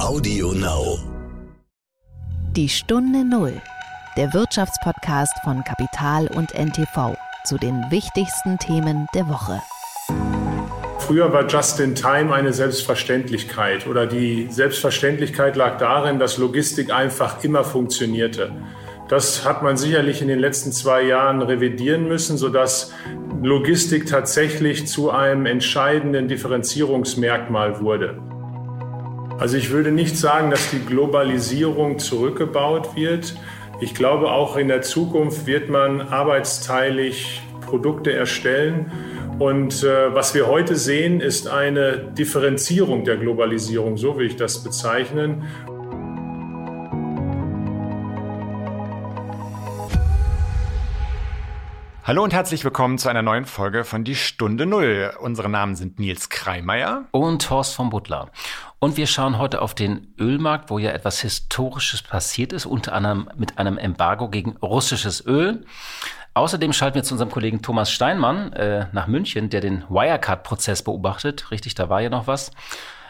Audio Now. Die Stunde Null, der Wirtschaftspodcast von Kapital und NTV zu den wichtigsten Themen der Woche. Früher war Just in Time eine Selbstverständlichkeit oder die Selbstverständlichkeit lag darin, dass Logistik einfach immer funktionierte. Das hat man sicherlich in den letzten zwei Jahren revidieren müssen, sodass Logistik tatsächlich zu einem entscheidenden Differenzierungsmerkmal wurde. Also ich würde nicht sagen, dass die Globalisierung zurückgebaut wird. Ich glaube, auch in der Zukunft wird man arbeitsteilig Produkte erstellen. Und äh, was wir heute sehen, ist eine Differenzierung der Globalisierung, so will ich das bezeichnen. Hallo und herzlich willkommen zu einer neuen Folge von Die Stunde Null. Unsere Namen sind Nils Kreimeier und Horst von Butler. Und wir schauen heute auf den Ölmarkt, wo ja etwas Historisches passiert ist, unter anderem mit einem Embargo gegen russisches Öl. Außerdem schalten wir zu unserem Kollegen Thomas Steinmann äh, nach München, der den Wirecard-Prozess beobachtet. Richtig, da war ja noch was.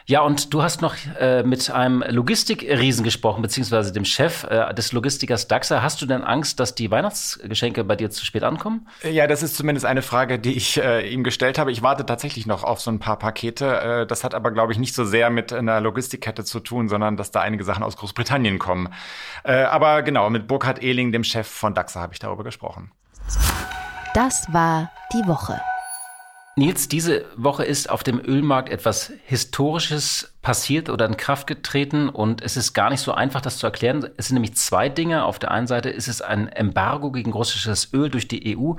Ja, und du hast noch äh, mit einem Logistikriesen gesprochen, beziehungsweise dem Chef äh, des Logistikers DAXA. Hast du denn Angst, dass die Weihnachtsgeschenke bei dir zu spät ankommen? Ja, das ist zumindest eine Frage, die ich äh, ihm gestellt habe. Ich warte tatsächlich noch auf so ein paar Pakete. Äh, das hat aber, glaube ich, nicht so sehr mit einer Logistikkette zu tun, sondern dass da einige Sachen aus Großbritannien kommen. Äh, aber genau, mit Burkhard Ehling, dem Chef von DAXA, habe ich darüber gesprochen. Das war die Woche. Nils, diese Woche ist auf dem Ölmarkt etwas Historisches passiert oder in Kraft getreten und es ist gar nicht so einfach, das zu erklären. Es sind nämlich zwei Dinge. Auf der einen Seite ist es ein Embargo gegen russisches Öl durch die EU.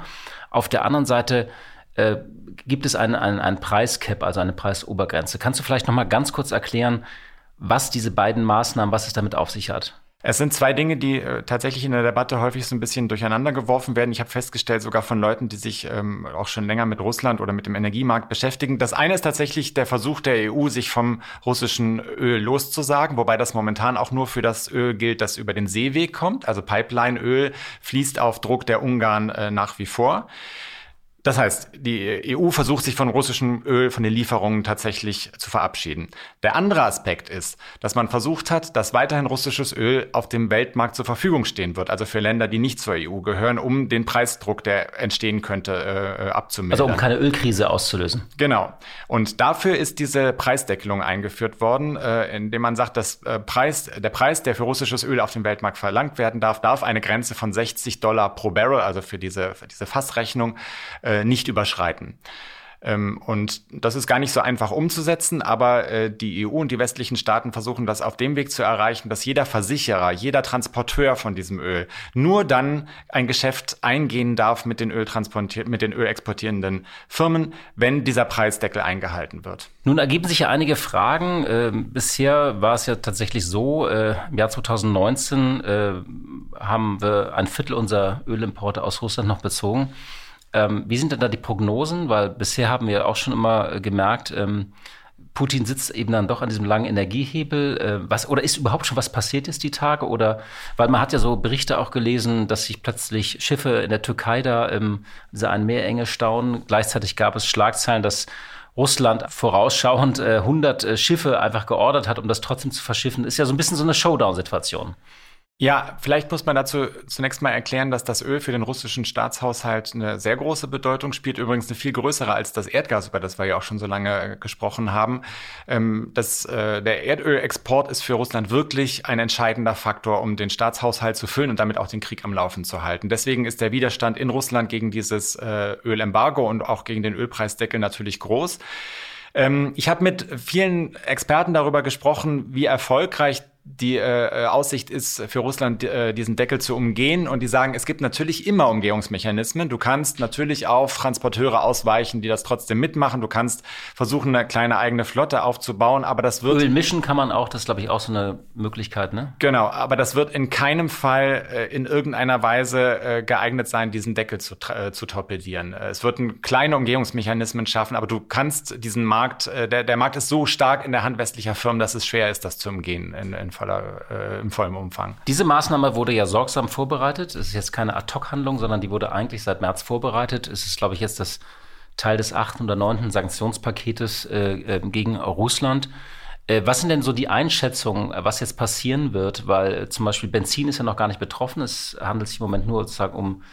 Auf der anderen Seite äh, gibt es einen, einen, einen Preiscap, also eine Preisobergrenze. Kannst du vielleicht noch mal ganz kurz erklären, was diese beiden Maßnahmen, was es damit auf sich hat? Es sind zwei Dinge, die äh, tatsächlich in der Debatte häufig so ein bisschen durcheinander geworfen werden. Ich habe festgestellt, sogar von Leuten, die sich ähm, auch schon länger mit Russland oder mit dem Energiemarkt beschäftigen. Das eine ist tatsächlich der Versuch der EU, sich vom russischen Öl loszusagen, wobei das momentan auch nur für das Öl gilt, das über den Seeweg kommt. Also Pipeline-Öl fließt auf Druck der Ungarn äh, nach wie vor. Das heißt, die EU versucht sich von russischem Öl, von den Lieferungen tatsächlich zu verabschieden. Der andere Aspekt ist, dass man versucht hat, dass weiterhin russisches Öl auf dem Weltmarkt zur Verfügung stehen wird, also für Länder, die nicht zur EU gehören, um den Preisdruck, der entstehen könnte, äh, abzumildern. Also um keine Ölkrise auszulösen. Genau. Und dafür ist diese Preisdeckelung eingeführt worden, äh, indem man sagt, dass äh, Preis, der Preis, der für russisches Öl auf dem Weltmarkt verlangt werden darf, darf eine Grenze von 60 Dollar pro Barrel, also für diese, für diese Fassrechnung, äh, äh, nicht überschreiten. Ähm, und das ist gar nicht so einfach umzusetzen, aber äh, die EU und die westlichen Staaten versuchen das auf dem Weg zu erreichen, dass jeder Versicherer, jeder Transporteur von diesem Öl nur dann ein Geschäft eingehen darf mit den, mit den ölexportierenden Firmen, wenn dieser Preisdeckel eingehalten wird. Nun ergeben sich ja einige Fragen. Äh, bisher war es ja tatsächlich so, äh, im Jahr 2019 äh, haben wir ein Viertel unserer Ölimporte aus Russland noch bezogen. Ähm, wie sind denn da die Prognosen? Weil bisher haben wir auch schon immer äh, gemerkt, ähm, Putin sitzt eben dann doch an diesem langen Energiehebel. Äh, was, oder ist überhaupt schon was passiert ist die Tage? Oder weil man hat ja so Berichte auch gelesen, dass sich plötzlich Schiffe in der Türkei da ähm, ein Meerenge stauen. Gleichzeitig gab es Schlagzeilen, dass Russland vorausschauend äh, 100 äh, Schiffe einfach geordert hat, um das trotzdem zu verschiffen. Ist ja so ein bisschen so eine Showdown-Situation. Ja, vielleicht muss man dazu zunächst mal erklären, dass das Öl für den russischen Staatshaushalt eine sehr große Bedeutung spielt, übrigens eine viel größere als das Erdgas, über das wir ja auch schon so lange äh, gesprochen haben. Ähm, das, äh, der Erdölexport ist für Russland wirklich ein entscheidender Faktor, um den Staatshaushalt zu füllen und damit auch den Krieg am Laufen zu halten. Deswegen ist der Widerstand in Russland gegen dieses äh, Ölembargo und auch gegen den Ölpreisdeckel natürlich groß. Ähm, ich habe mit vielen Experten darüber gesprochen, wie erfolgreich die äh, äh, Aussicht ist für Russland, äh, diesen Deckel zu umgehen. Und die sagen, es gibt natürlich immer Umgehungsmechanismen. Du kannst natürlich auf Transporteure ausweichen, die das trotzdem mitmachen. Du kannst versuchen, eine kleine eigene Flotte aufzubauen, aber das wird. Öl mischen kann man auch, das ist, glaube ich, auch so eine Möglichkeit, ne? Genau, aber das wird in keinem Fall äh, in irgendeiner Weise äh, geeignet sein, diesen Deckel zu, äh, zu torpedieren. Äh, es würden kleine Umgehungsmechanismen schaffen, aber du kannst diesen Markt, äh, der, der Markt ist so stark in der Hand westlicher Firmen, dass es schwer ist, das zu umgehen in, in voller, äh, im vollen Umfang. Diese Maßnahme wurde ja sorgsam vorbereitet. Es ist jetzt keine Ad-Hoc-Handlung, sondern die wurde eigentlich seit März vorbereitet. Es ist, glaube ich, jetzt das Teil des achten oder neunten Sanktionspaketes äh, äh, gegen Russland. Äh, was sind denn so die Einschätzungen, was jetzt passieren wird? Weil äh, zum Beispiel Benzin ist ja noch gar nicht betroffen. Es handelt sich im Moment nur sozusagen um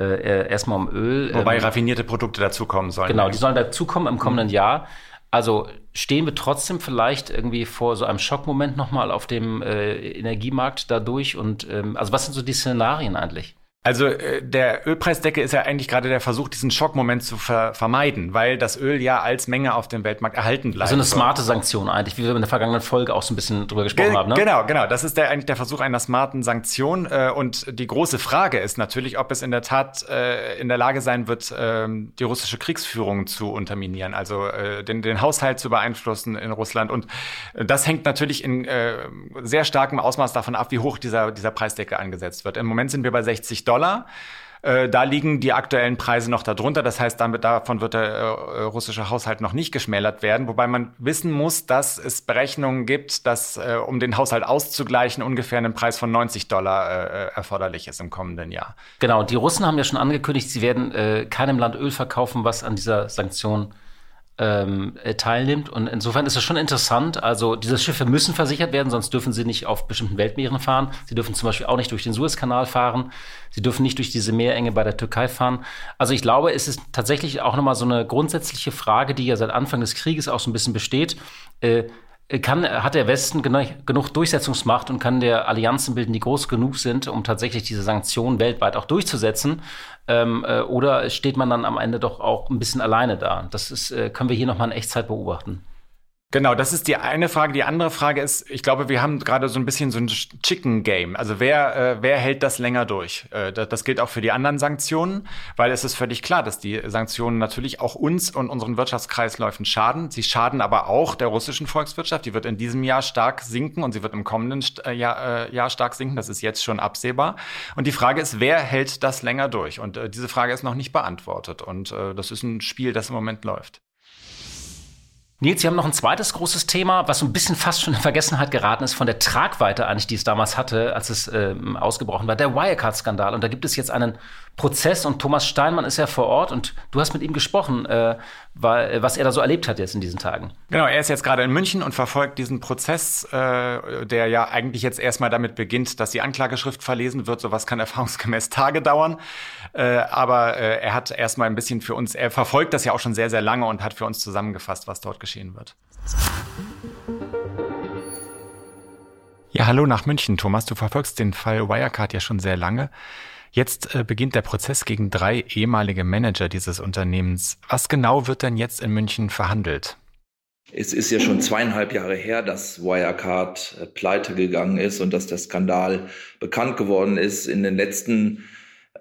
äh, erstmal um Öl. Wobei ähm, raffinierte Produkte dazukommen sollen. Genau, die sollen dazukommen im kommenden mhm. Jahr. Also stehen wir trotzdem vielleicht irgendwie vor so einem Schockmoment nochmal auf dem äh, Energiemarkt dadurch? Und ähm, also was sind so die Szenarien eigentlich? Also äh, der Ölpreisdecke ist ja eigentlich gerade der Versuch, diesen Schockmoment zu ver vermeiden, weil das Öl ja als Menge auf dem Weltmarkt erhalten bleibt. Also eine smarte Sanktion eigentlich, wie wir in der vergangenen Folge auch so ein bisschen drüber gesprochen Ge haben. Ne? Genau, genau. Das ist der, eigentlich der Versuch einer smarten Sanktion. Äh, und die große Frage ist natürlich, ob es in der Tat äh, in der Lage sein wird, äh, die russische Kriegsführung zu unterminieren, also den, den Haushalt zu beeinflussen in Russland. Und das hängt natürlich in sehr starkem Ausmaß davon ab, wie hoch dieser, dieser Preisdecke angesetzt wird. Im Moment sind wir bei 60 Dollar. Dollar. Äh, da liegen die aktuellen Preise noch darunter. Das heißt, damit, davon wird der äh, russische Haushalt noch nicht geschmälert werden. Wobei man wissen muss, dass es Berechnungen gibt, dass, äh, um den Haushalt auszugleichen, ungefähr ein Preis von 90 Dollar äh, erforderlich ist im kommenden Jahr. Genau, die Russen haben ja schon angekündigt, sie werden äh, keinem Land Öl verkaufen, was an dieser Sanktion ähm, äh, teilnimmt. Und insofern ist es schon interessant. Also diese Schiffe müssen versichert werden, sonst dürfen sie nicht auf bestimmten Weltmeeren fahren. Sie dürfen zum Beispiel auch nicht durch den Suezkanal fahren. Sie dürfen nicht durch diese Meerenge bei der Türkei fahren. Also ich glaube, es ist tatsächlich auch nochmal so eine grundsätzliche Frage, die ja seit Anfang des Krieges auch so ein bisschen besteht. Äh, kann, hat der Westen genug Durchsetzungsmacht und kann der Allianzen bilden, die groß genug sind, um tatsächlich diese Sanktionen weltweit auch durchzusetzen? Ähm, äh, oder steht man dann am Ende doch auch ein bisschen alleine da? Das ist, äh, können wir hier nochmal in Echtzeit beobachten. Genau, das ist die eine Frage. Die andere Frage ist, ich glaube, wir haben gerade so ein bisschen so ein Chicken Game. Also wer, äh, wer hält das länger durch? Äh, das, das gilt auch für die anderen Sanktionen, weil es ist völlig klar, dass die Sanktionen natürlich auch uns und unseren Wirtschaftskreisläufen schaden. Sie schaden aber auch der russischen Volkswirtschaft. Die wird in diesem Jahr stark sinken und sie wird im kommenden äh, Jahr, äh, Jahr stark sinken. Das ist jetzt schon absehbar. Und die Frage ist, wer hält das länger durch? Und äh, diese Frage ist noch nicht beantwortet. Und äh, das ist ein Spiel, das im Moment läuft. Nils, Sie haben noch ein zweites großes Thema, was so ein bisschen fast schon in Vergessenheit geraten ist von der Tragweite eigentlich, die es damals hatte, als es äh, ausgebrochen war, der Wirecard-Skandal. Und da gibt es jetzt einen Prozess und Thomas Steinmann ist ja vor Ort und du hast mit ihm gesprochen, äh, weil, was er da so erlebt hat jetzt in diesen Tagen. Genau, er ist jetzt gerade in München und verfolgt diesen Prozess, äh, der ja eigentlich jetzt erstmal damit beginnt, dass die Anklageschrift verlesen wird. Sowas kann erfahrungsgemäß Tage dauern. Äh, aber äh, er hat erstmal ein bisschen für uns, er verfolgt das ja auch schon sehr, sehr lange und hat für uns zusammengefasst, was dort geschehen wird. Ja, hallo nach München, Thomas. Du verfolgst den Fall Wirecard ja schon sehr lange. Jetzt äh, beginnt der Prozess gegen drei ehemalige Manager dieses Unternehmens. Was genau wird denn jetzt in München verhandelt? Es ist ja schon zweieinhalb Jahre her, dass Wirecard äh, pleite gegangen ist und dass der Skandal bekannt geworden ist. In den letzten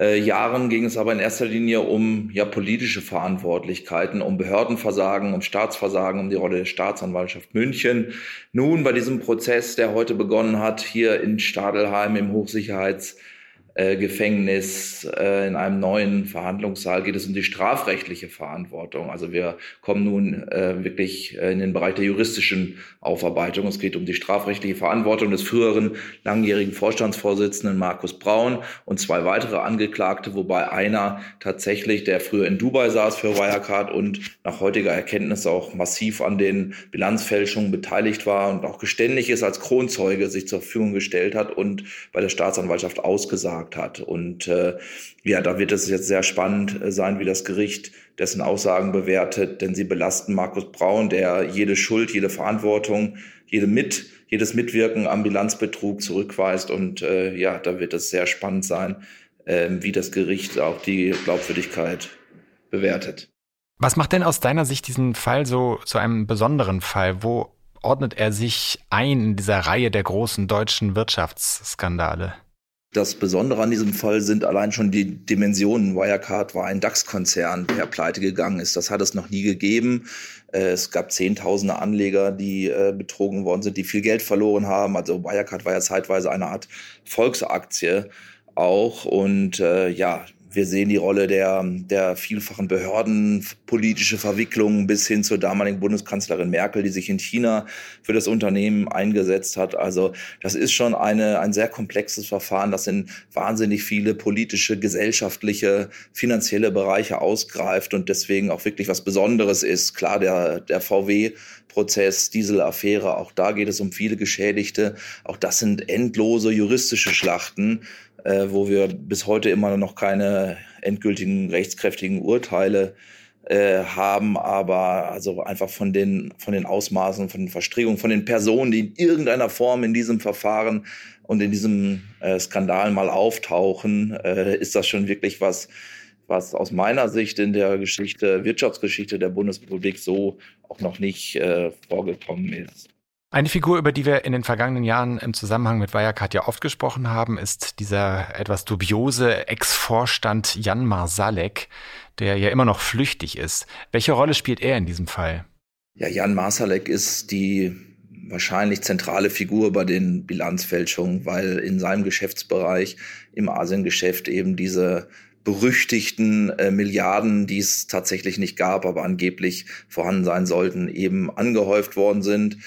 äh, Jahren ging es aber in erster Linie um ja politische Verantwortlichkeiten, um Behördenversagen, um Staatsversagen, um die Rolle der Staatsanwaltschaft München. Nun bei diesem Prozess, der heute begonnen hat, hier in Stadelheim im Hochsicherheits äh, Gefängnis, äh, in einem neuen Verhandlungssaal geht es um die strafrechtliche Verantwortung. Also wir kommen nun äh, wirklich äh, in den Bereich der juristischen Aufarbeitung. Es geht um die strafrechtliche Verantwortung des früheren langjährigen Vorstandsvorsitzenden Markus Braun und zwei weitere Angeklagte, wobei einer tatsächlich, der früher in Dubai saß für Wirecard und nach heutiger Erkenntnis auch massiv an den Bilanzfälschungen beteiligt war und auch geständig ist als Kronzeuge sich zur Verfügung gestellt hat und bei der Staatsanwaltschaft ausgesagt gesagt hat. Und äh, ja, da wird es jetzt sehr spannend äh, sein, wie das Gericht dessen Aussagen bewertet, denn sie belasten Markus Braun, der jede Schuld, jede Verantwortung, jede Mit, jedes Mitwirken am Bilanzbetrug zurückweist. Und äh, ja, da wird es sehr spannend sein, äh, wie das Gericht auch die Glaubwürdigkeit bewertet. Was macht denn aus deiner Sicht diesen Fall so zu einem besonderen Fall? Wo ordnet er sich ein in dieser Reihe der großen deutschen Wirtschaftsskandale? Das Besondere an diesem Fall sind allein schon die Dimensionen. Wirecard war ein DAX-Konzern, der pleite gegangen ist. Das hat es noch nie gegeben. Äh, es gab zehntausende Anleger, die äh, betrogen worden sind, die viel Geld verloren haben. Also Wirecard war ja zeitweise eine Art Volksaktie auch. Und äh, ja, wir sehen die Rolle der, der vielfachen Behörden, politische Verwicklungen bis hin zur damaligen Bundeskanzlerin Merkel, die sich in China für das Unternehmen eingesetzt hat. Also das ist schon eine, ein sehr komplexes Verfahren, das in wahnsinnig viele politische, gesellschaftliche, finanzielle Bereiche ausgreift und deswegen auch wirklich was Besonderes ist. Klar, der, der VW Prozess, Dieselaffäre, auch da geht es um viele Geschädigte. Auch das sind endlose juristische Schlachten, äh, wo wir bis heute immer noch keine endgültigen rechtskräftigen Urteile äh, haben, aber also einfach von den, von den Ausmaßen, von den Verstrickungen, von den Personen, die in irgendeiner Form in diesem Verfahren und in diesem äh, Skandal mal auftauchen, äh, ist das schon wirklich was, was aus meiner Sicht in der Geschichte, Wirtschaftsgeschichte der Bundesrepublik so auch noch nicht äh, vorgekommen ist. Eine Figur, über die wir in den vergangenen Jahren im Zusammenhang mit Wirecard ja oft gesprochen haben, ist dieser etwas dubiose Ex-Vorstand Jan Marsalek, der ja immer noch flüchtig ist. Welche Rolle spielt er in diesem Fall? Ja, Jan Marsalek ist die wahrscheinlich zentrale Figur bei den Bilanzfälschungen, weil in seinem Geschäftsbereich im Asiengeschäft eben diese berüchtigten äh, Milliarden, die es tatsächlich nicht gab, aber angeblich vorhanden sein sollten, eben angehäuft worden sind.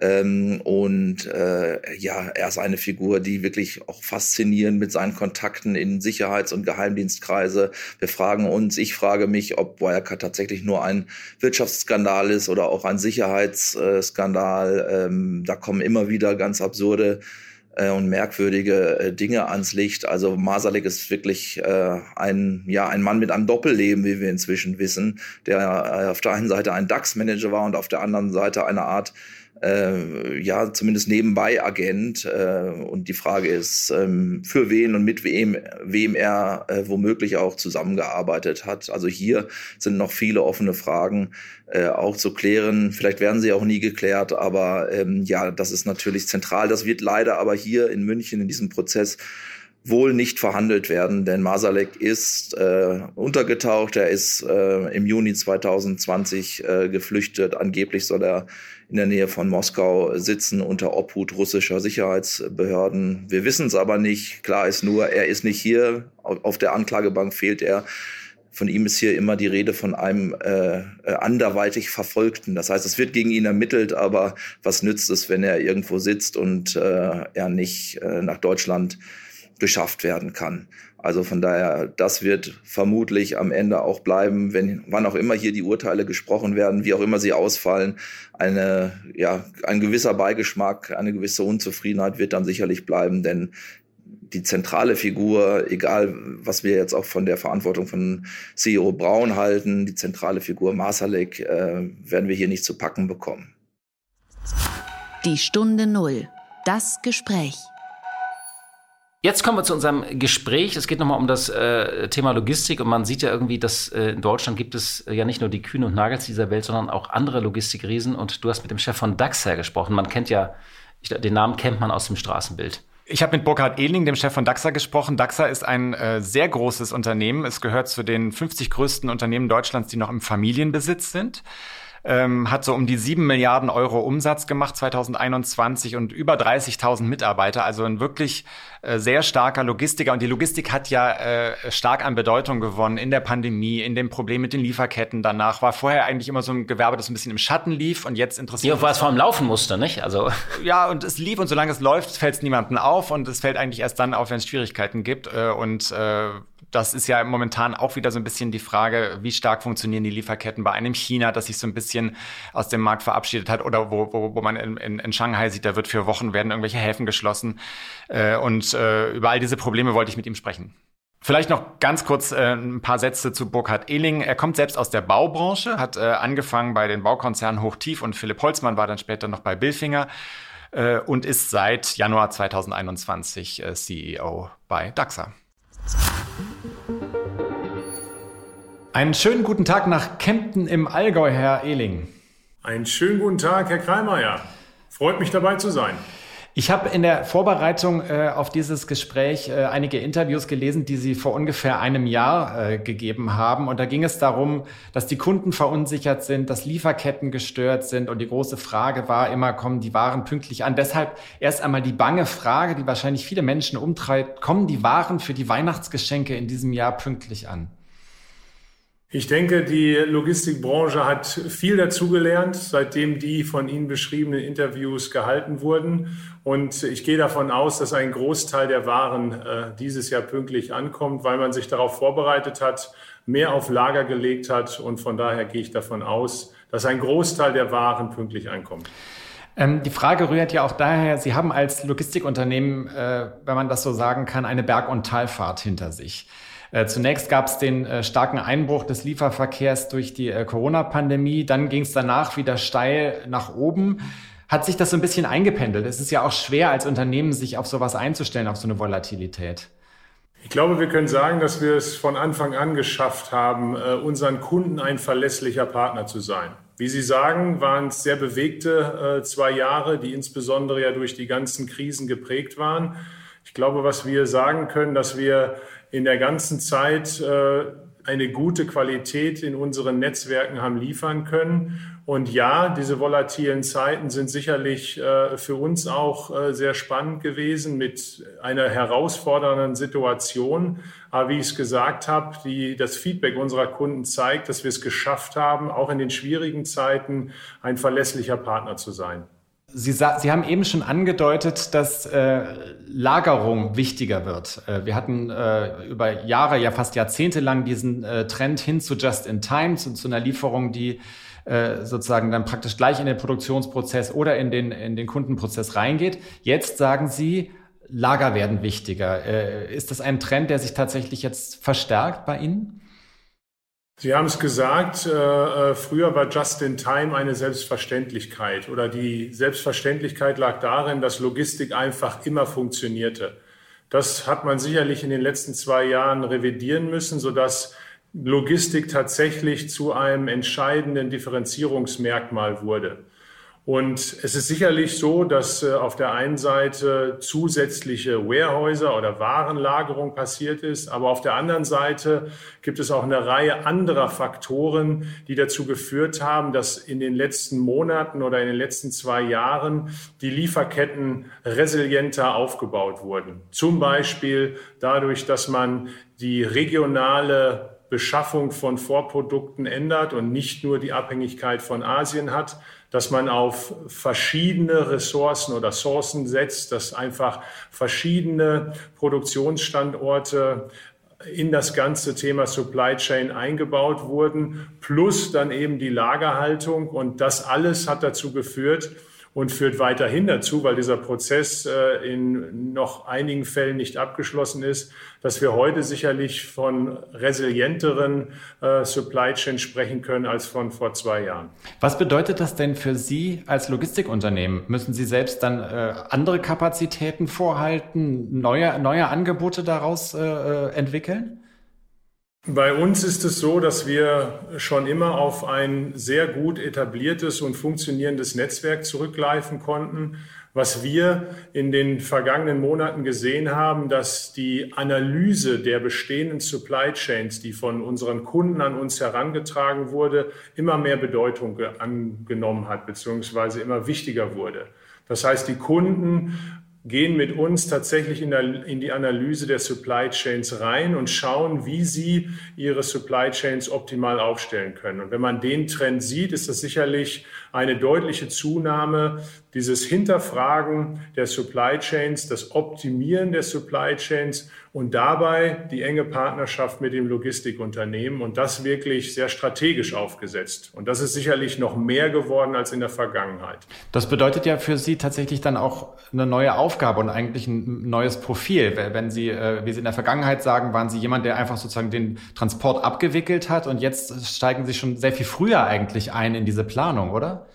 Ähm, und äh, ja, er ist eine Figur, die wirklich auch faszinierend mit seinen Kontakten in Sicherheits- und Geheimdienstkreise. Wir fragen uns, ich frage mich, ob Wirecard tatsächlich nur ein Wirtschaftsskandal ist oder auch ein Sicherheitsskandal. Ähm, da kommen immer wieder ganz absurde äh, und merkwürdige äh, Dinge ans Licht. Also Masalek ist wirklich äh, ein, ja, ein Mann mit einem Doppelleben, wie wir inzwischen wissen, der äh, auf der einen Seite ein DAX-Manager war und auf der anderen Seite eine Art äh, ja zumindest nebenbei Agent. Äh, und die Frage ist, ähm, für wen und mit wem, wem er äh, womöglich auch zusammengearbeitet hat. Also hier sind noch viele offene Fragen äh, auch zu klären. Vielleicht werden sie auch nie geklärt, aber ähm, ja, das ist natürlich zentral. Das wird leider aber hier in München in diesem Prozess wohl nicht verhandelt werden, denn Masalek ist äh, untergetaucht, er ist äh, im Juni 2020 äh, geflüchtet. Angeblich soll er in der Nähe von Moskau sitzen unter Obhut russischer Sicherheitsbehörden. Wir wissen es aber nicht. Klar ist nur, er ist nicht hier. Auf der Anklagebank fehlt er. Von ihm ist hier immer die Rede von einem äh, äh anderweitig Verfolgten. Das heißt, es wird gegen ihn ermittelt, aber was nützt es, wenn er irgendwo sitzt und äh, er nicht äh, nach Deutschland geschafft werden kann. Also von daher, das wird vermutlich am Ende auch bleiben, wenn wann auch immer hier die Urteile gesprochen werden, wie auch immer sie ausfallen, eine ja ein gewisser Beigeschmack, eine gewisse Unzufriedenheit wird dann sicherlich bleiben, denn die zentrale Figur, egal was wir jetzt auch von der Verantwortung von CEO Braun halten, die zentrale Figur Masalek äh, werden wir hier nicht zu packen bekommen. Die Stunde Null. Das Gespräch. Jetzt kommen wir zu unserem Gespräch. Es geht nochmal um das äh, Thema Logistik und man sieht ja irgendwie, dass äh, in Deutschland gibt es äh, ja nicht nur die Kühne und Nagels dieser Welt, sondern auch andere Logistikriesen. Und du hast mit dem Chef von DAXA gesprochen. Man kennt ja, ich, den Namen kennt man aus dem Straßenbild. Ich habe mit Burkhard Ehling, dem Chef von DAXA, gesprochen. DAXA ist ein äh, sehr großes Unternehmen. Es gehört zu den 50 größten Unternehmen Deutschlands, die noch im Familienbesitz sind ähm, hat so um die sieben Milliarden Euro Umsatz gemacht 2021 und über 30.000 Mitarbeiter, also ein wirklich äh, sehr starker Logistiker. Und die Logistik hat ja äh, stark an Bedeutung gewonnen in der Pandemie, in dem Problem mit den Lieferketten danach. War vorher eigentlich immer so ein Gewerbe, das ein bisschen im Schatten lief und jetzt interessiert. Ja, weil es vor allem laufen musste, nicht? Also. Ja, und es lief und solange es läuft, fällt es niemandem auf und es fällt eigentlich erst dann auf, wenn es Schwierigkeiten gibt. Äh, und äh, das ist ja momentan auch wieder so ein bisschen die Frage, wie stark funktionieren die Lieferketten bei einem China, das sich so ein bisschen aus dem Markt verabschiedet hat oder wo, wo, wo man in, in, in Shanghai sieht, da wird für Wochen werden irgendwelche Häfen geschlossen. Äh, und äh, über all diese Probleme wollte ich mit ihm sprechen. Vielleicht noch ganz kurz äh, ein paar Sätze zu Burkhard Ehling. Er kommt selbst aus der Baubranche, hat äh, angefangen bei den Baukonzernen Hochtief und Philipp Holzmann war dann später noch bei Billfinger äh, und ist seit Januar 2021 äh, CEO bei DAXA. Einen schönen guten Tag nach Kempten im Allgäu, Herr Ehling. Einen schönen guten Tag, Herr Kreimeier. Freut mich dabei zu sein. Ich habe in der Vorbereitung äh, auf dieses Gespräch äh, einige Interviews gelesen, die Sie vor ungefähr einem Jahr äh, gegeben haben. Und da ging es darum, dass die Kunden verunsichert sind, dass Lieferketten gestört sind. Und die große Frage war immer, kommen die Waren pünktlich an? Deshalb erst einmal die bange Frage, die wahrscheinlich viele Menschen umtreibt. Kommen die Waren für die Weihnachtsgeschenke in diesem Jahr pünktlich an? Ich denke, die Logistikbranche hat viel dazugelernt, seitdem die von Ihnen beschriebenen Interviews gehalten wurden. Und ich gehe davon aus, dass ein Großteil der Waren äh, dieses Jahr pünktlich ankommt, weil man sich darauf vorbereitet hat, mehr auf Lager gelegt hat. Und von daher gehe ich davon aus, dass ein Großteil der Waren pünktlich ankommt. Ähm, die Frage rührt ja auch daher, Sie haben als Logistikunternehmen, äh, wenn man das so sagen kann, eine Berg- und Talfahrt hinter sich. Äh, zunächst gab es den äh, starken Einbruch des Lieferverkehrs durch die äh, Corona-Pandemie. Dann ging es danach wieder steil nach oben. Hat sich das so ein bisschen eingependelt? Es ist ja auch schwer als Unternehmen, sich auf sowas einzustellen, auf so eine Volatilität. Ich glaube, wir können sagen, dass wir es von Anfang an geschafft haben, unseren Kunden ein verlässlicher Partner zu sein. Wie Sie sagen, waren es sehr bewegte zwei Jahre, die insbesondere ja durch die ganzen Krisen geprägt waren. Ich glaube, was wir sagen können, dass wir in der ganzen Zeit äh, eine gute Qualität in unseren Netzwerken haben liefern können. Und ja, diese volatilen Zeiten sind sicherlich äh, für uns auch äh, sehr spannend gewesen mit einer herausfordernden Situation. Aber wie ich es gesagt habe, die, das Feedback unserer Kunden zeigt, dass wir es geschafft haben, auch in den schwierigen Zeiten ein verlässlicher Partner zu sein. Sie, Sie haben eben schon angedeutet, dass äh, Lagerung wichtiger wird. Äh, wir hatten äh, über Jahre, ja fast Jahrzehnte lang diesen äh, Trend hin zu Just-in-Time, zu, zu einer Lieferung, die äh, sozusagen dann praktisch gleich in den Produktionsprozess oder in den, in den Kundenprozess reingeht. Jetzt sagen Sie, Lager werden wichtiger. Äh, ist das ein Trend, der sich tatsächlich jetzt verstärkt bei Ihnen? Sie haben es gesagt, äh, äh, früher war Just-in-Time eine Selbstverständlichkeit oder die Selbstverständlichkeit lag darin, dass Logistik einfach immer funktionierte. Das hat man sicherlich in den letzten zwei Jahren revidieren müssen, sodass Logistik tatsächlich zu einem entscheidenden Differenzierungsmerkmal wurde. Und es ist sicherlich so, dass äh, auf der einen Seite zusätzliche Warehäuser oder Warenlagerung passiert ist, aber auf der anderen Seite gibt es auch eine Reihe anderer Faktoren, die dazu geführt haben, dass in den letzten Monaten oder in den letzten zwei Jahren die Lieferketten resilienter aufgebaut wurden. Zum Beispiel dadurch, dass man die regionale Beschaffung von Vorprodukten ändert und nicht nur die Abhängigkeit von Asien hat, dass man auf verschiedene Ressourcen oder Sourcen setzt, dass einfach verschiedene Produktionsstandorte in das ganze Thema Supply Chain eingebaut wurden, plus dann eben die Lagerhaltung. Und das alles hat dazu geführt, und führt weiterhin dazu, weil dieser Prozess äh, in noch einigen Fällen nicht abgeschlossen ist, dass wir heute sicherlich von resilienteren äh, Supply Chain sprechen können als von vor zwei Jahren. Was bedeutet das denn für Sie als Logistikunternehmen? Müssen Sie selbst dann äh, andere Kapazitäten vorhalten, neue, neue Angebote daraus äh, äh entwickeln? Bei uns ist es so, dass wir schon immer auf ein sehr gut etabliertes und funktionierendes Netzwerk zurückgreifen konnten. Was wir in den vergangenen Monaten gesehen haben, dass die Analyse der bestehenden Supply Chains, die von unseren Kunden an uns herangetragen wurde, immer mehr Bedeutung angenommen hat, beziehungsweise immer wichtiger wurde. Das heißt, die Kunden gehen mit uns tatsächlich in, der, in, die Analyse der Supply Chains rein und schauen, wie sie ihre Supply Chains optimal aufstellen können. Und wenn man den Trend sieht, ist das sicherlich eine deutliche Zunahme dieses Hinterfragen der Supply Chains, das Optimieren der Supply Chains und dabei die enge Partnerschaft mit dem Logistikunternehmen und das wirklich sehr strategisch aufgesetzt. Und das ist sicherlich noch mehr geworden als in der Vergangenheit. Das bedeutet ja für Sie tatsächlich dann auch eine neue Aufgabe und eigentlich ein neues Profil. Wenn Sie, äh, wie Sie in der Vergangenheit sagen, waren Sie jemand, der einfach sozusagen den Transport abgewickelt hat und jetzt steigen Sie schon sehr viel früher eigentlich ein in diese Planung, oder?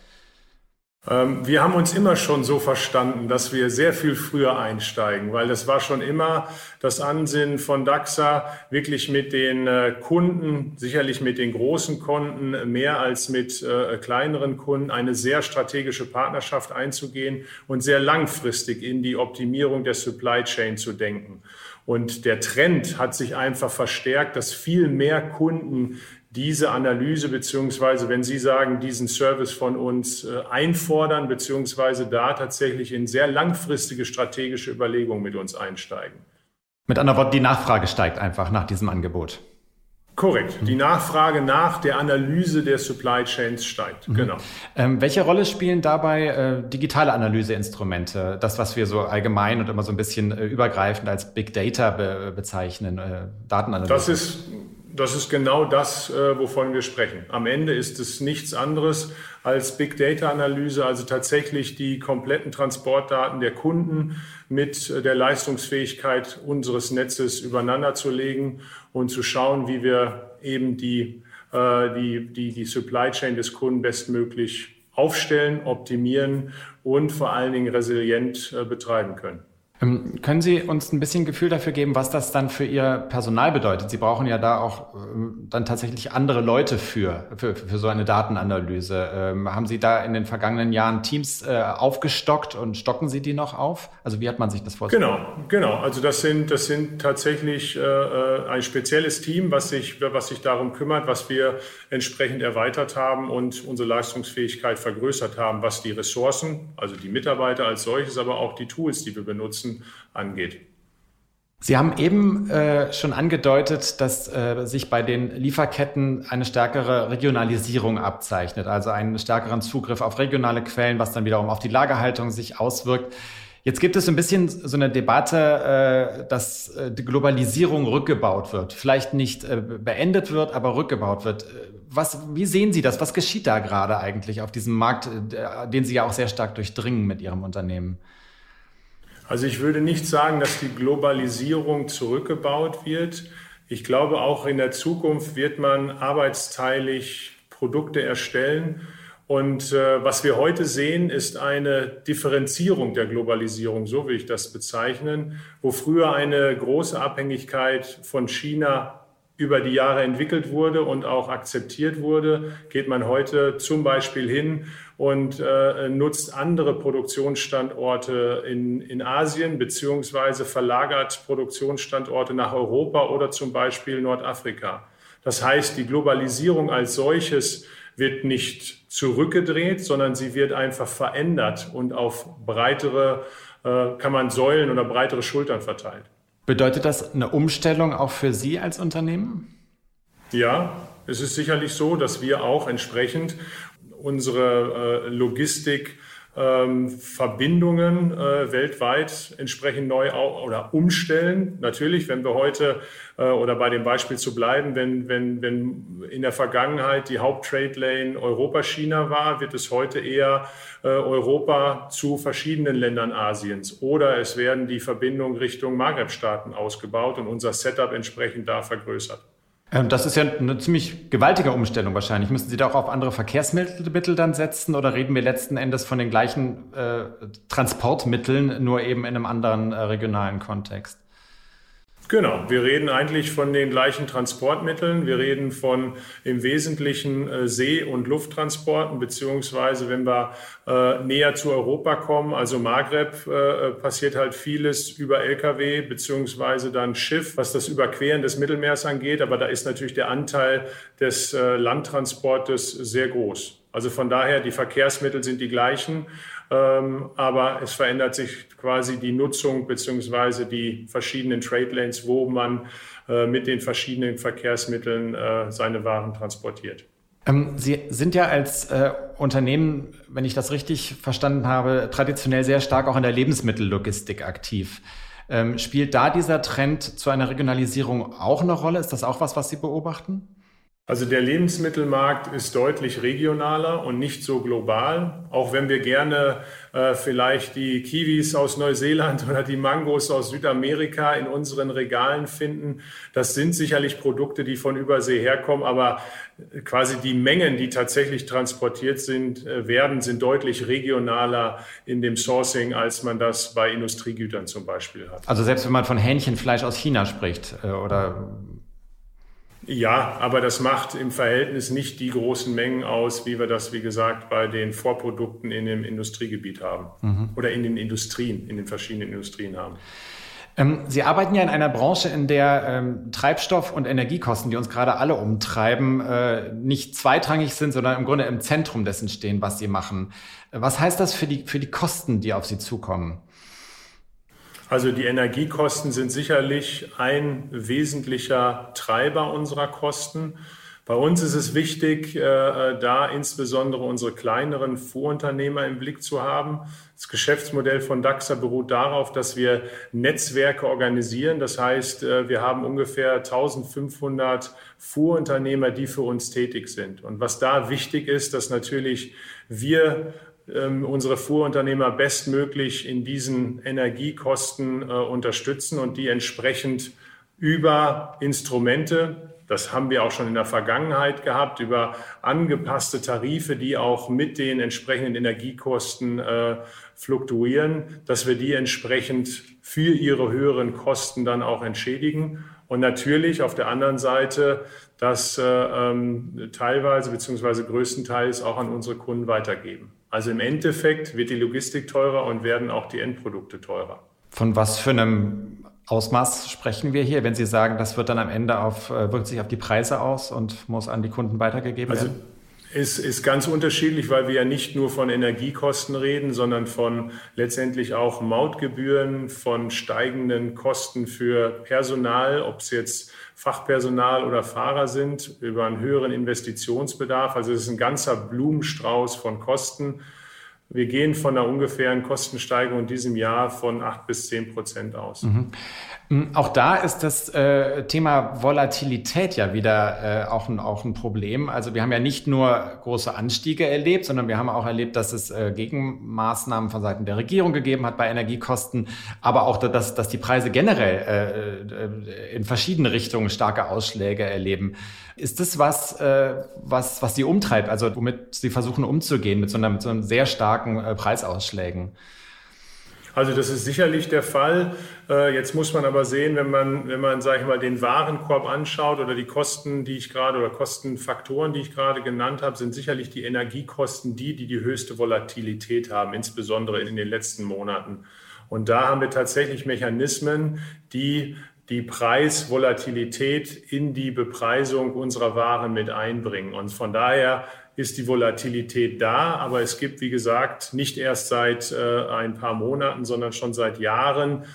Ähm, wir haben uns immer schon so verstanden, dass wir sehr viel früher einsteigen, weil das war schon immer das Ansinnen von DAXA, wirklich mit den äh, Kunden, sicherlich mit den großen Kunden, mehr als mit äh, kleineren Kunden, eine sehr strategische Partnerschaft einzugehen und sehr langfristig in die Optimierung der Supply Chain zu denken. Und der Trend hat sich einfach verstärkt, dass viel mehr Kunden diese Analyse beziehungsweise wenn Sie sagen, diesen Service von uns äh, einfordern beziehungsweise da tatsächlich in sehr langfristige strategische Überlegungen mit uns einsteigen. Mit anderen Worten, die Nachfrage steigt einfach nach diesem Angebot. Korrekt. Die Nachfrage nach der Analyse der Supply Chains steigt. Mhm. Genau. Ähm, welche Rolle spielen dabei äh, digitale Analyseinstrumente? Das, was wir so allgemein und immer so ein bisschen äh, übergreifend als Big Data be bezeichnen, äh, Datenanalyse. Das ist das ist genau das, äh, wovon wir sprechen. Am Ende ist es nichts anderes als Big Data Analyse, also tatsächlich die kompletten Transportdaten der Kunden mit der Leistungsfähigkeit unseres Netzes übereinander zu legen und zu schauen, wie wir eben die, äh, die, die, die Supply Chain des Kunden bestmöglich aufstellen, optimieren und vor allen Dingen resilient äh, betreiben können. Ähm, können Sie uns ein bisschen Gefühl dafür geben, was das dann für Ihr Personal bedeutet? Sie brauchen ja da auch ähm, dann tatsächlich andere Leute für, für, für so eine Datenanalyse. Ähm, haben Sie da in den vergangenen Jahren Teams äh, aufgestockt und stocken Sie die noch auf? Also wie hat man sich das vorgestellt? Genau, genau. Also das sind, das sind tatsächlich äh, äh, ein spezielles Team, was sich, was sich darum kümmert, was wir entsprechend erweitert haben und unsere Leistungsfähigkeit vergrößert haben, was die Ressourcen, also die Mitarbeiter als solches, aber auch die Tools, die wir benutzen, Nutzen angeht. Sie haben eben äh, schon angedeutet, dass äh, sich bei den Lieferketten eine stärkere Regionalisierung abzeichnet, also einen stärkeren Zugriff auf regionale Quellen, was dann wiederum auf die Lagerhaltung sich auswirkt. Jetzt gibt es ein bisschen so eine Debatte, äh, dass äh, die Globalisierung rückgebaut wird, vielleicht nicht äh, beendet wird, aber rückgebaut wird. Was, wie sehen Sie das? Was geschieht da gerade eigentlich auf diesem Markt, den Sie ja auch sehr stark durchdringen mit Ihrem Unternehmen? Also ich würde nicht sagen, dass die Globalisierung zurückgebaut wird. Ich glaube, auch in der Zukunft wird man arbeitsteilig Produkte erstellen. Und äh, was wir heute sehen, ist eine Differenzierung der Globalisierung, so will ich das bezeichnen, wo früher eine große Abhängigkeit von China über die Jahre entwickelt wurde und auch akzeptiert wurde, geht man heute zum Beispiel hin und äh, nutzt andere Produktionsstandorte in, in Asien beziehungsweise verlagert Produktionsstandorte nach Europa oder zum Beispiel Nordafrika. Das heißt, die Globalisierung als solches wird nicht zurückgedreht, sondern sie wird einfach verändert und auf breitere, äh, kann man Säulen oder breitere Schultern verteilt. Bedeutet das eine Umstellung auch für Sie als Unternehmen? Ja, es ist sicherlich so, dass wir auch entsprechend unsere äh, Logistik ähm, Verbindungen äh, weltweit entsprechend neu oder umstellen. Natürlich, wenn wir heute äh, oder bei dem Beispiel zu bleiben, wenn, wenn, wenn in der Vergangenheit die Haupttrade Lane Europa-China war, wird es heute eher äh, Europa zu verschiedenen Ländern Asiens oder es werden die Verbindungen Richtung Maghreb-Staaten ausgebaut und unser Setup entsprechend da vergrößert. Ähm, das ist ja eine ziemlich gewaltige Umstellung wahrscheinlich. Müssen Sie da auch auf andere Verkehrsmittel dann setzen oder reden wir letzten Endes von den gleichen äh, Transportmitteln, nur eben in einem anderen äh, regionalen Kontext? Genau, wir reden eigentlich von den gleichen Transportmitteln. Wir reden von im Wesentlichen äh, See- und Lufttransporten, beziehungsweise wenn wir äh, näher zu Europa kommen, also Maghreb, äh, passiert halt vieles über Lkw, beziehungsweise dann Schiff, was das Überqueren des Mittelmeers angeht. Aber da ist natürlich der Anteil des Landtransportes sehr groß. Also von daher, die Verkehrsmittel sind die gleichen. Ähm, aber es verändert sich quasi die Nutzung beziehungsweise die verschiedenen Trade Lanes, wo man äh, mit den verschiedenen Verkehrsmitteln äh, seine Waren transportiert. Ähm, Sie sind ja als äh, Unternehmen, wenn ich das richtig verstanden habe, traditionell sehr stark auch in der Lebensmittellogistik aktiv. Ähm, spielt da dieser Trend zu einer Regionalisierung auch eine Rolle? Ist das auch was, was Sie beobachten? Also der Lebensmittelmarkt ist deutlich regionaler und nicht so global. Auch wenn wir gerne äh, vielleicht die Kiwis aus Neuseeland oder die Mangos aus Südamerika in unseren Regalen finden, das sind sicherlich Produkte, die von Übersee herkommen, aber quasi die Mengen, die tatsächlich transportiert sind, äh, werden, sind deutlich regionaler in dem Sourcing, als man das bei Industriegütern zum Beispiel hat. Also selbst wenn man von Hähnchenfleisch aus China spricht äh, oder ja, aber das macht im Verhältnis nicht die großen Mengen aus, wie wir das, wie gesagt, bei den Vorprodukten in dem Industriegebiet haben mhm. oder in den Industrien, in den verschiedenen Industrien haben. Ähm, Sie arbeiten ja in einer Branche, in der ähm, Treibstoff- und Energiekosten, die uns gerade alle umtreiben, äh, nicht zweitrangig sind, sondern im Grunde im Zentrum dessen stehen, was Sie machen. Was heißt das für die, für die Kosten, die auf Sie zukommen? Also die Energiekosten sind sicherlich ein wesentlicher Treiber unserer Kosten. Bei uns ist es wichtig, äh, da insbesondere unsere kleineren Fuhrunternehmer im Blick zu haben. Das Geschäftsmodell von DAXA beruht darauf, dass wir Netzwerke organisieren. Das heißt, äh, wir haben ungefähr 1500 Fuhrunternehmer, die für uns tätig sind. Und was da wichtig ist, dass natürlich wir unsere Fuhrunternehmer bestmöglich in diesen Energiekosten äh, unterstützen und die entsprechend über Instrumente, das haben wir auch schon in der Vergangenheit gehabt, über angepasste Tarife, die auch mit den entsprechenden Energiekosten äh, fluktuieren, dass wir die entsprechend für ihre höheren Kosten dann auch entschädigen. Und natürlich auf der anderen Seite das äh, ähm, teilweise beziehungsweise größtenteils auch an unsere Kunden weitergeben. Also im Endeffekt wird die Logistik teurer und werden auch die Endprodukte teurer. Von was für einem Ausmaß sprechen wir hier, wenn Sie sagen, das wird dann am Ende auf, äh, wirkt sich auf die Preise aus und muss an die Kunden weitergegeben also, werden? Es ist ganz unterschiedlich, weil wir ja nicht nur von Energiekosten reden, sondern von letztendlich auch Mautgebühren, von steigenden Kosten für Personal, ob es jetzt Fachpersonal oder Fahrer sind, über einen höheren Investitionsbedarf. Also es ist ein ganzer Blumenstrauß von Kosten. Wir gehen von einer ungefähren Kostensteigerung in diesem Jahr von acht bis zehn Prozent aus. Mhm. Mm, auch da ist das äh, Thema Volatilität ja wieder äh, auch, ein, auch ein Problem. Also wir haben ja nicht nur große Anstiege erlebt, sondern wir haben auch erlebt, dass es äh, Gegenmaßnahmen von Seiten der Regierung gegeben hat bei Energiekosten, aber auch, dass, dass die Preise generell äh, äh, in verschiedene Richtungen starke Ausschläge erleben. Ist das was, äh, was, was Sie umtreibt, also womit Sie versuchen umzugehen mit so, einer, mit so einem sehr starken äh, Preisausschlägen? Also das ist sicherlich der Fall. Äh, jetzt muss man aber sehen, wenn man, wenn man, sage ich mal, den Warenkorb anschaut oder die Kosten, die ich gerade oder Kostenfaktoren, die ich gerade genannt habe, sind sicherlich die Energiekosten die, die die höchste Volatilität haben, insbesondere in den letzten Monaten. Und da haben wir tatsächlich Mechanismen, die die Preisvolatilität in die Bepreisung unserer Waren mit einbringen. Und von daher ist die Volatilität da, aber es gibt, wie gesagt, nicht erst seit äh, ein paar Monaten, sondern schon seit Jahren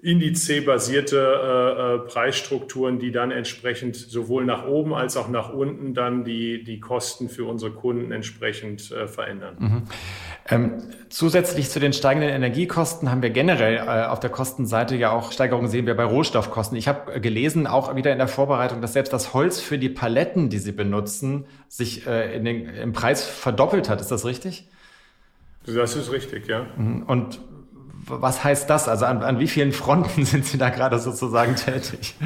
indizebasierte äh, äh, Preisstrukturen, die dann entsprechend sowohl nach oben als auch nach unten dann die, die Kosten für unsere Kunden entsprechend äh, verändern. Mhm. Ähm, zusätzlich zu den steigenden Energiekosten haben wir generell äh, auf der Kostenseite ja auch Steigerungen sehen wir bei Rohstoffkosten. Ich habe äh, gelesen, auch wieder in der Vorbereitung, dass selbst das Holz für die Paletten, die Sie benutzen, sich äh, in den, im Preis verdoppelt hat. Ist das richtig? Das ist richtig, ja. Mhm. Und was heißt das? Also an, an wie vielen Fronten sind Sie da gerade sozusagen tätig?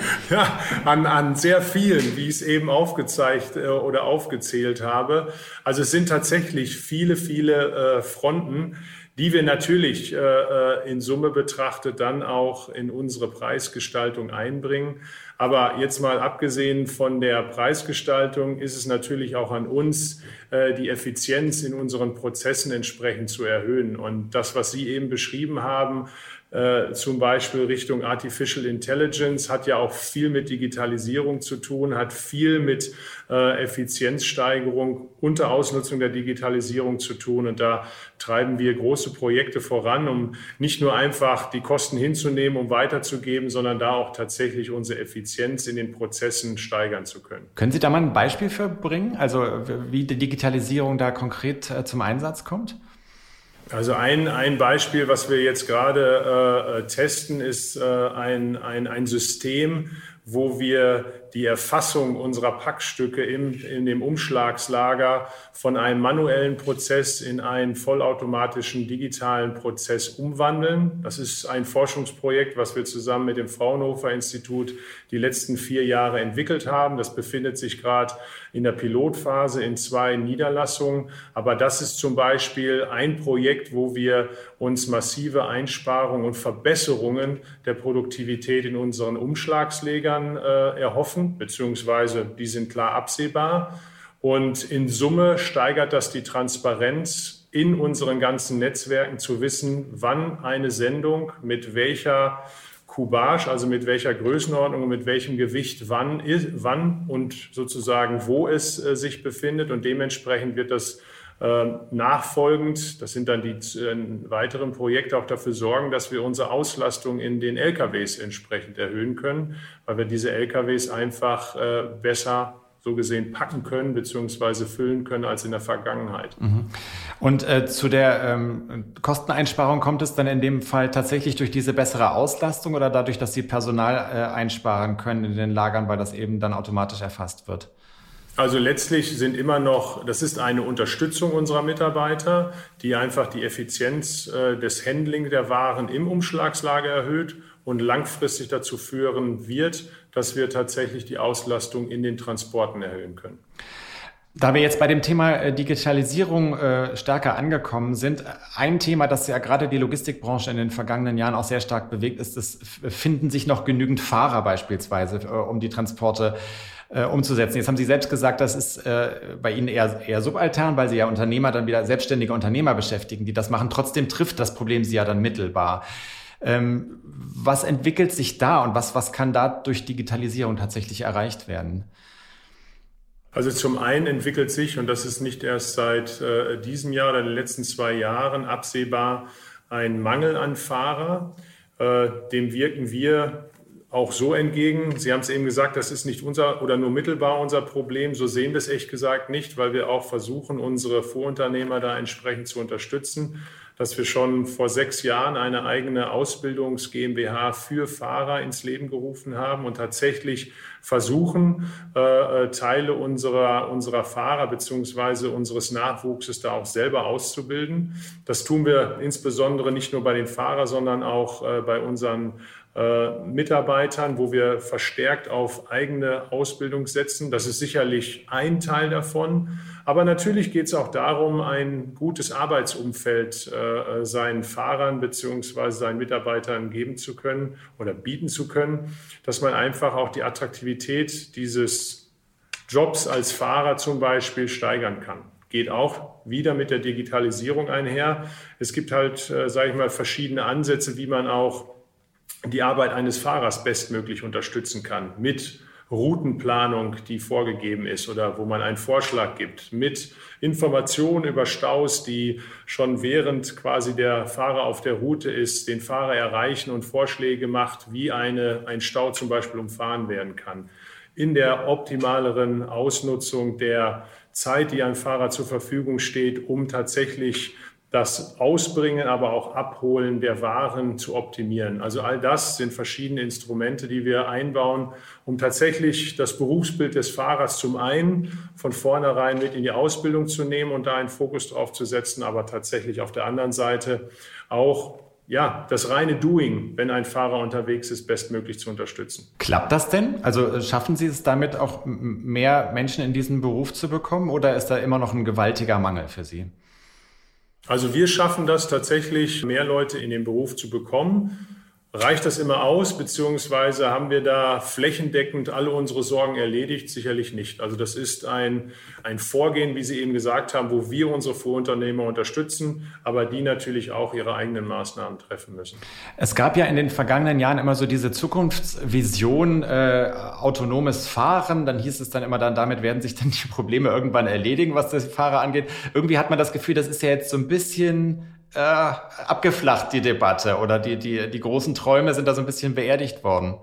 Ja, an, an sehr vielen, wie ich es eben aufgezeigt äh, oder aufgezählt habe. Also es sind tatsächlich viele, viele äh, Fronten, die wir natürlich äh, äh, in Summe betrachtet dann auch in unsere Preisgestaltung einbringen. Aber jetzt mal abgesehen von der Preisgestaltung ist es natürlich auch an uns, die Effizienz in unseren Prozessen entsprechend zu erhöhen. Und das, was Sie eben beschrieben haben, äh, zum Beispiel Richtung Artificial Intelligence, hat ja auch viel mit Digitalisierung zu tun, hat viel mit äh, Effizienzsteigerung unter Ausnutzung der Digitalisierung zu tun. Und da treiben wir große Projekte voran, um nicht nur einfach die Kosten hinzunehmen, um weiterzugeben, sondern da auch tatsächlich unsere Effizienz in den Prozessen steigern zu können. Können Sie da mal ein Beispiel für bringen, also wie die Digitalisierung da konkret äh, zum Einsatz kommt? Also ein, ein Beispiel, was wir jetzt gerade äh, testen, ist äh, ein, ein, ein System, wo wir die Erfassung unserer Packstücke im, in dem Umschlagslager von einem manuellen Prozess in einen vollautomatischen digitalen Prozess umwandeln. Das ist ein Forschungsprojekt, was wir zusammen mit dem Fraunhofer Institut die letzten vier Jahre entwickelt haben. Das befindet sich gerade in der Pilotphase in zwei Niederlassungen. Aber das ist zum Beispiel ein Projekt, wo wir uns massive Einsparungen und Verbesserungen der Produktivität in unseren Umschlagslegern äh, erhoffen, beziehungsweise die sind klar absehbar. Und in Summe steigert das die Transparenz in unseren ganzen Netzwerken zu wissen, wann eine Sendung mit welcher Kubage, also mit welcher Größenordnung und mit welchem Gewicht wann, wann und sozusagen wo es äh, sich befindet. Und dementsprechend wird das nachfolgend, das sind dann die äh, weiteren Projekte, auch dafür sorgen, dass wir unsere Auslastung in den LKWs entsprechend erhöhen können, weil wir diese LKWs einfach äh, besser so gesehen packen können bzw. füllen können als in der Vergangenheit. Mhm. Und äh, zu der ähm, Kosteneinsparung kommt es dann in dem Fall tatsächlich durch diese bessere Auslastung oder dadurch, dass Sie Personal äh, einsparen können in den Lagern, weil das eben dann automatisch erfasst wird? Also letztlich sind immer noch, das ist eine Unterstützung unserer Mitarbeiter, die einfach die Effizienz äh, des Handling der Waren im Umschlagslager erhöht und langfristig dazu führen wird, dass wir tatsächlich die Auslastung in den Transporten erhöhen können. Da wir jetzt bei dem Thema äh, Digitalisierung äh, stärker angekommen sind, ein Thema, das ja gerade die Logistikbranche in den vergangenen Jahren auch sehr stark bewegt, ist, es finden sich noch genügend Fahrer beispielsweise, um die Transporte äh, umzusetzen. Jetzt haben Sie selbst gesagt, das ist äh, bei Ihnen eher, eher subaltern, weil Sie ja Unternehmer dann wieder selbstständige Unternehmer beschäftigen, die das machen. Trotzdem trifft das Problem Sie ja dann mittelbar. Ähm, was entwickelt sich da und was, was kann da durch Digitalisierung tatsächlich erreicht werden? Also zum einen entwickelt sich, und das ist nicht erst seit äh, diesem Jahr oder den letzten zwei Jahren absehbar, ein Mangel an Fahrer. Äh, dem wirken wir auch so entgegen. Sie haben es eben gesagt, das ist nicht unser oder nur mittelbar unser Problem. So sehen wir es echt gesagt nicht, weil wir auch versuchen, unsere Vorunternehmer da entsprechend zu unterstützen dass wir schon vor sechs Jahren eine eigene Ausbildungs GmbH für Fahrer ins Leben gerufen haben und tatsächlich versuchen, äh, äh, Teile unserer, unserer Fahrer beziehungsweise unseres Nachwuchses da auch selber auszubilden. Das tun wir insbesondere nicht nur bei den Fahrern, sondern auch äh, bei unseren Mitarbeitern, wo wir verstärkt auf eigene Ausbildung setzen. Das ist sicherlich ein Teil davon. Aber natürlich geht es auch darum, ein gutes Arbeitsumfeld äh, seinen Fahrern beziehungsweise seinen Mitarbeitern geben zu können oder bieten zu können, dass man einfach auch die Attraktivität dieses Jobs als Fahrer zum Beispiel steigern kann geht auch wieder mit der Digitalisierung einher. Es gibt halt, äh, sage ich mal, verschiedene Ansätze, wie man auch die Arbeit eines Fahrers bestmöglich unterstützen kann mit Routenplanung, die vorgegeben ist oder wo man einen Vorschlag gibt, mit Informationen über Staus, die schon während quasi der Fahrer auf der Route ist, den Fahrer erreichen und Vorschläge macht, wie eine, ein Stau zum Beispiel umfahren werden kann. In der optimaleren Ausnutzung der Zeit, die einem Fahrer zur Verfügung steht, um tatsächlich das Ausbringen, aber auch Abholen der Waren zu optimieren. Also all das sind verschiedene Instrumente, die wir einbauen, um tatsächlich das Berufsbild des Fahrers zum einen von vornherein mit in die Ausbildung zu nehmen und da einen Fokus drauf zu setzen, aber tatsächlich auf der anderen Seite auch ja, das reine Doing, wenn ein Fahrer unterwegs ist, bestmöglich zu unterstützen. Klappt das denn? Also schaffen Sie es damit auch mehr Menschen in diesen Beruf zu bekommen oder ist da immer noch ein gewaltiger Mangel für Sie? Also wir schaffen das tatsächlich, mehr Leute in den Beruf zu bekommen. Reicht das immer aus, beziehungsweise haben wir da flächendeckend alle unsere Sorgen erledigt? Sicherlich nicht. Also das ist ein, ein Vorgehen, wie Sie eben gesagt haben, wo wir unsere Vorunternehmer unterstützen, aber die natürlich auch ihre eigenen Maßnahmen treffen müssen. Es gab ja in den vergangenen Jahren immer so diese Zukunftsvision, äh, autonomes Fahren. Dann hieß es dann immer, dann damit werden sich dann die Probleme irgendwann erledigen, was das Fahrer angeht. Irgendwie hat man das Gefühl, das ist ja jetzt so ein bisschen äh, abgeflacht, die Debatte, oder die, die, die großen Träume sind da so ein bisschen beerdigt worden.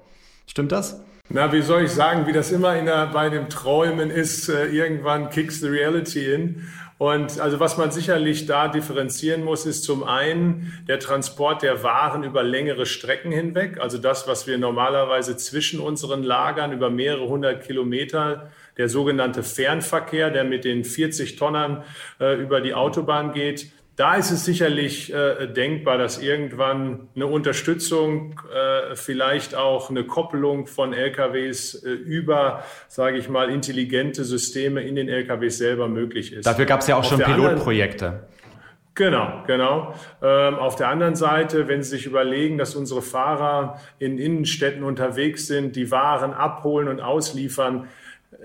Stimmt das? Na, wie soll ich sagen, wie das immer der, bei den Träumen ist, äh, irgendwann kicks the reality in. Und also was man sicherlich da differenzieren muss, ist zum einen der Transport der Waren über längere Strecken hinweg. Also das, was wir normalerweise zwischen unseren Lagern über mehrere hundert Kilometer, der sogenannte Fernverkehr, der mit den 40 Tonnen äh, über die Autobahn geht, da ist es sicherlich äh, denkbar, dass irgendwann eine Unterstützung, äh, vielleicht auch eine Koppelung von LKWs äh, über, sage ich mal, intelligente Systeme in den LKWs selber möglich ist. Dafür gab es ja auch Auf schon Pilotprojekte. Genau, genau. Ähm, auf der anderen Seite, wenn Sie sich überlegen, dass unsere Fahrer in Innenstädten unterwegs sind, die Waren abholen und ausliefern, äh,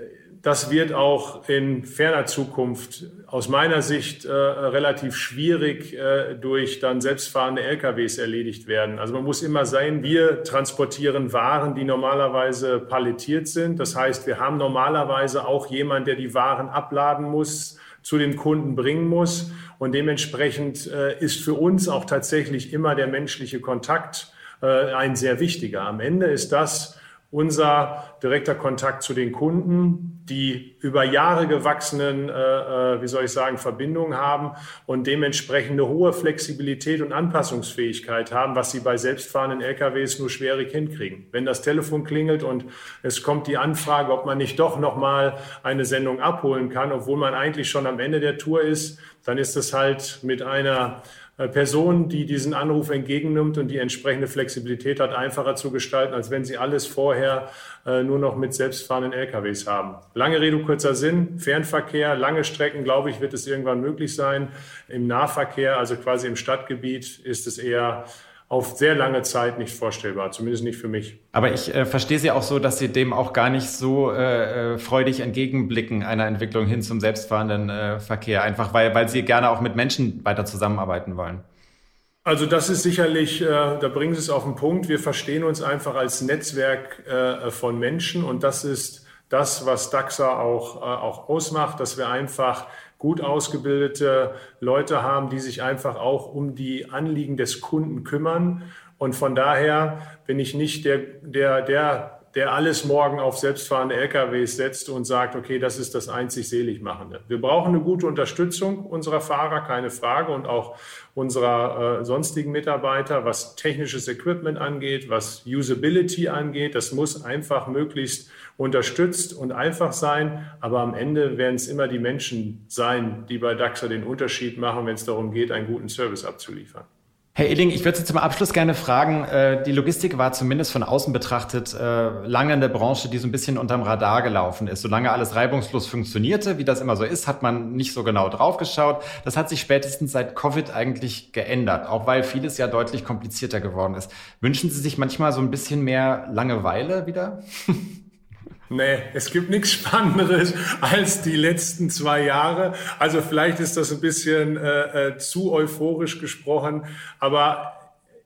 das wird auch in ferner Zukunft aus meiner Sicht äh, relativ schwierig äh, durch dann selbstfahrende LKWs erledigt werden. Also man muss immer sein, wir transportieren Waren, die normalerweise palettiert sind. Das heißt, wir haben normalerweise auch jemanden, der die Waren abladen muss, zu den Kunden bringen muss. Und dementsprechend äh, ist für uns auch tatsächlich immer der menschliche Kontakt äh, ein sehr wichtiger. Am Ende ist das, unser direkter Kontakt zu den Kunden, die über Jahre gewachsenen, äh, äh, wie soll ich sagen, Verbindungen haben und dementsprechend eine hohe Flexibilität und Anpassungsfähigkeit haben, was sie bei selbstfahrenden LKWs nur schwierig hinkriegen. Wenn das Telefon klingelt und es kommt die Anfrage, ob man nicht doch noch mal eine Sendung abholen kann, obwohl man eigentlich schon am Ende der Tour ist, dann ist es halt mit einer Person, die diesen Anruf entgegennimmt und die entsprechende Flexibilität hat, einfacher zu gestalten, als wenn sie alles vorher äh, nur noch mit selbstfahrenden LKWs haben. Lange Rede, kurzer Sinn. Fernverkehr, lange Strecken, glaube ich, wird es irgendwann möglich sein. Im Nahverkehr, also quasi im Stadtgebiet, ist es eher auf sehr lange Zeit nicht vorstellbar, zumindest nicht für mich. Aber ich äh, verstehe Sie auch so, dass Sie dem auch gar nicht so äh, äh, freudig entgegenblicken, einer Entwicklung hin zum selbstfahrenden äh, Verkehr, einfach weil, weil Sie gerne auch mit Menschen weiter zusammenarbeiten wollen. Also das ist sicherlich, äh, da bringen Sie es auf den Punkt, wir verstehen uns einfach als Netzwerk äh, von Menschen und das ist das, was DAXA auch, auch ausmacht, dass wir einfach gut ausgebildete Leute haben, die sich einfach auch um die Anliegen des Kunden kümmern. Und von daher bin ich nicht der, der, der der alles morgen auf selbstfahrende LKWs setzt und sagt, okay, das ist das einzig Seligmachende. Wir brauchen eine gute Unterstützung unserer Fahrer, keine Frage, und auch unserer äh, sonstigen Mitarbeiter, was technisches Equipment angeht, was Usability angeht. Das muss einfach möglichst unterstützt und einfach sein. Aber am Ende werden es immer die Menschen sein, die bei DAXA den Unterschied machen, wenn es darum geht, einen guten Service abzuliefern. Herr Illing, ich würde Sie zum Abschluss gerne fragen, äh, die Logistik war zumindest von außen betrachtet äh, lange eine Branche, die so ein bisschen unterm Radar gelaufen ist. Solange alles reibungslos funktionierte, wie das immer so ist, hat man nicht so genau draufgeschaut. Das hat sich spätestens seit Covid eigentlich geändert, auch weil vieles ja deutlich komplizierter geworden ist. Wünschen Sie sich manchmal so ein bisschen mehr Langeweile wieder? Nee, es gibt nichts Spannenderes als die letzten zwei Jahre. Also vielleicht ist das ein bisschen äh, äh, zu euphorisch gesprochen, aber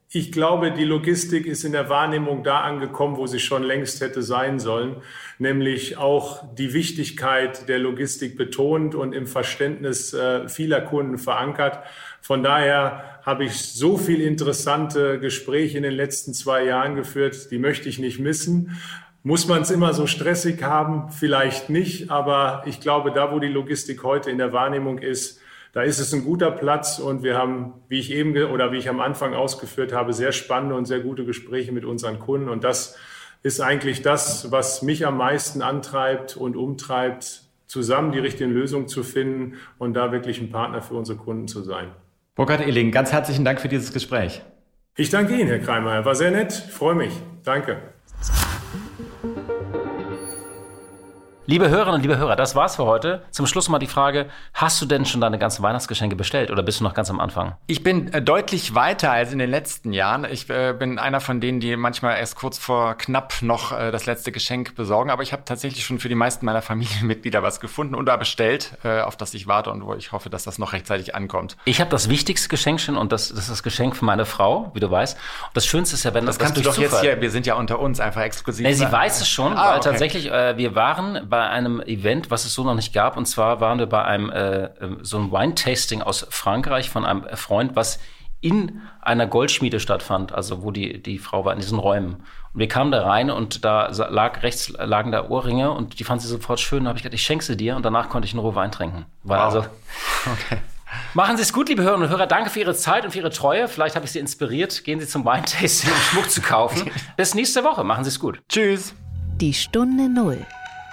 ich glaube, die Logistik ist in der Wahrnehmung da angekommen, wo sie schon längst hätte sein sollen, nämlich auch die Wichtigkeit der Logistik betont und im Verständnis äh, vieler Kunden verankert. Von daher habe ich so viel interessante Gespräche in den letzten zwei Jahren geführt, die möchte ich nicht missen. Muss man es immer so stressig haben? Vielleicht nicht, aber ich glaube, da, wo die Logistik heute in der Wahrnehmung ist, da ist es ein guter Platz und wir haben, wie ich eben oder wie ich am Anfang ausgeführt habe, sehr spannende und sehr gute Gespräche mit unseren Kunden und das ist eigentlich das, was mich am meisten antreibt und umtreibt, zusammen die richtigen Lösungen zu finden und da wirklich ein Partner für unsere Kunden zu sein. Burkhard Ehling, ganz herzlichen Dank für dieses Gespräch. Ich danke Ihnen, Herr Kreimer. War sehr nett. freue mich. Danke. Liebe Hörerinnen und liebe Hörer, das war's für heute. Zum Schluss mal die Frage, hast du denn schon deine ganzen Weihnachtsgeschenke bestellt oder bist du noch ganz am Anfang? Ich bin äh, deutlich weiter als in den letzten Jahren. Ich äh, bin einer von denen, die manchmal erst kurz vor knapp noch äh, das letzte Geschenk besorgen, aber ich habe tatsächlich schon für die meisten meiner Familienmitglieder was gefunden und da bestellt, äh, auf das ich warte und wo ich hoffe, dass das noch rechtzeitig ankommt. Ich habe das wichtigste Geschenk schon und das, das ist das Geschenk für meine Frau, wie du weißt. Und das Schönste ist ja, wenn das, das kannst du doch Zufall jetzt hier, wir sind ja unter uns einfach exklusiv. Nee, sie weiß es schon, ah, weil okay. tatsächlich äh, wir waren bei bei einem Event, was es so noch nicht gab. Und zwar waren wir bei einem äh, ähm, so ein Wine-Tasting aus Frankreich von einem Freund, was in einer Goldschmiede stattfand, also wo die, die Frau war in diesen Räumen. Und wir kamen da rein und da lag rechts lagen da Ohrringe und die fand sie sofort schön. Da habe ich gedacht, ich schenke sie dir und danach konnte ich in Ruhe Wein trinken. War wow. also okay. Machen Sie es gut, liebe Hörerinnen und Hörer. Danke für Ihre Zeit und für Ihre Treue. Vielleicht habe ich Sie inspiriert. Gehen Sie zum Weintasting, um Schmuck zu kaufen. Bis nächste Woche. Machen Sie es gut. Tschüss. Die Stunde Null.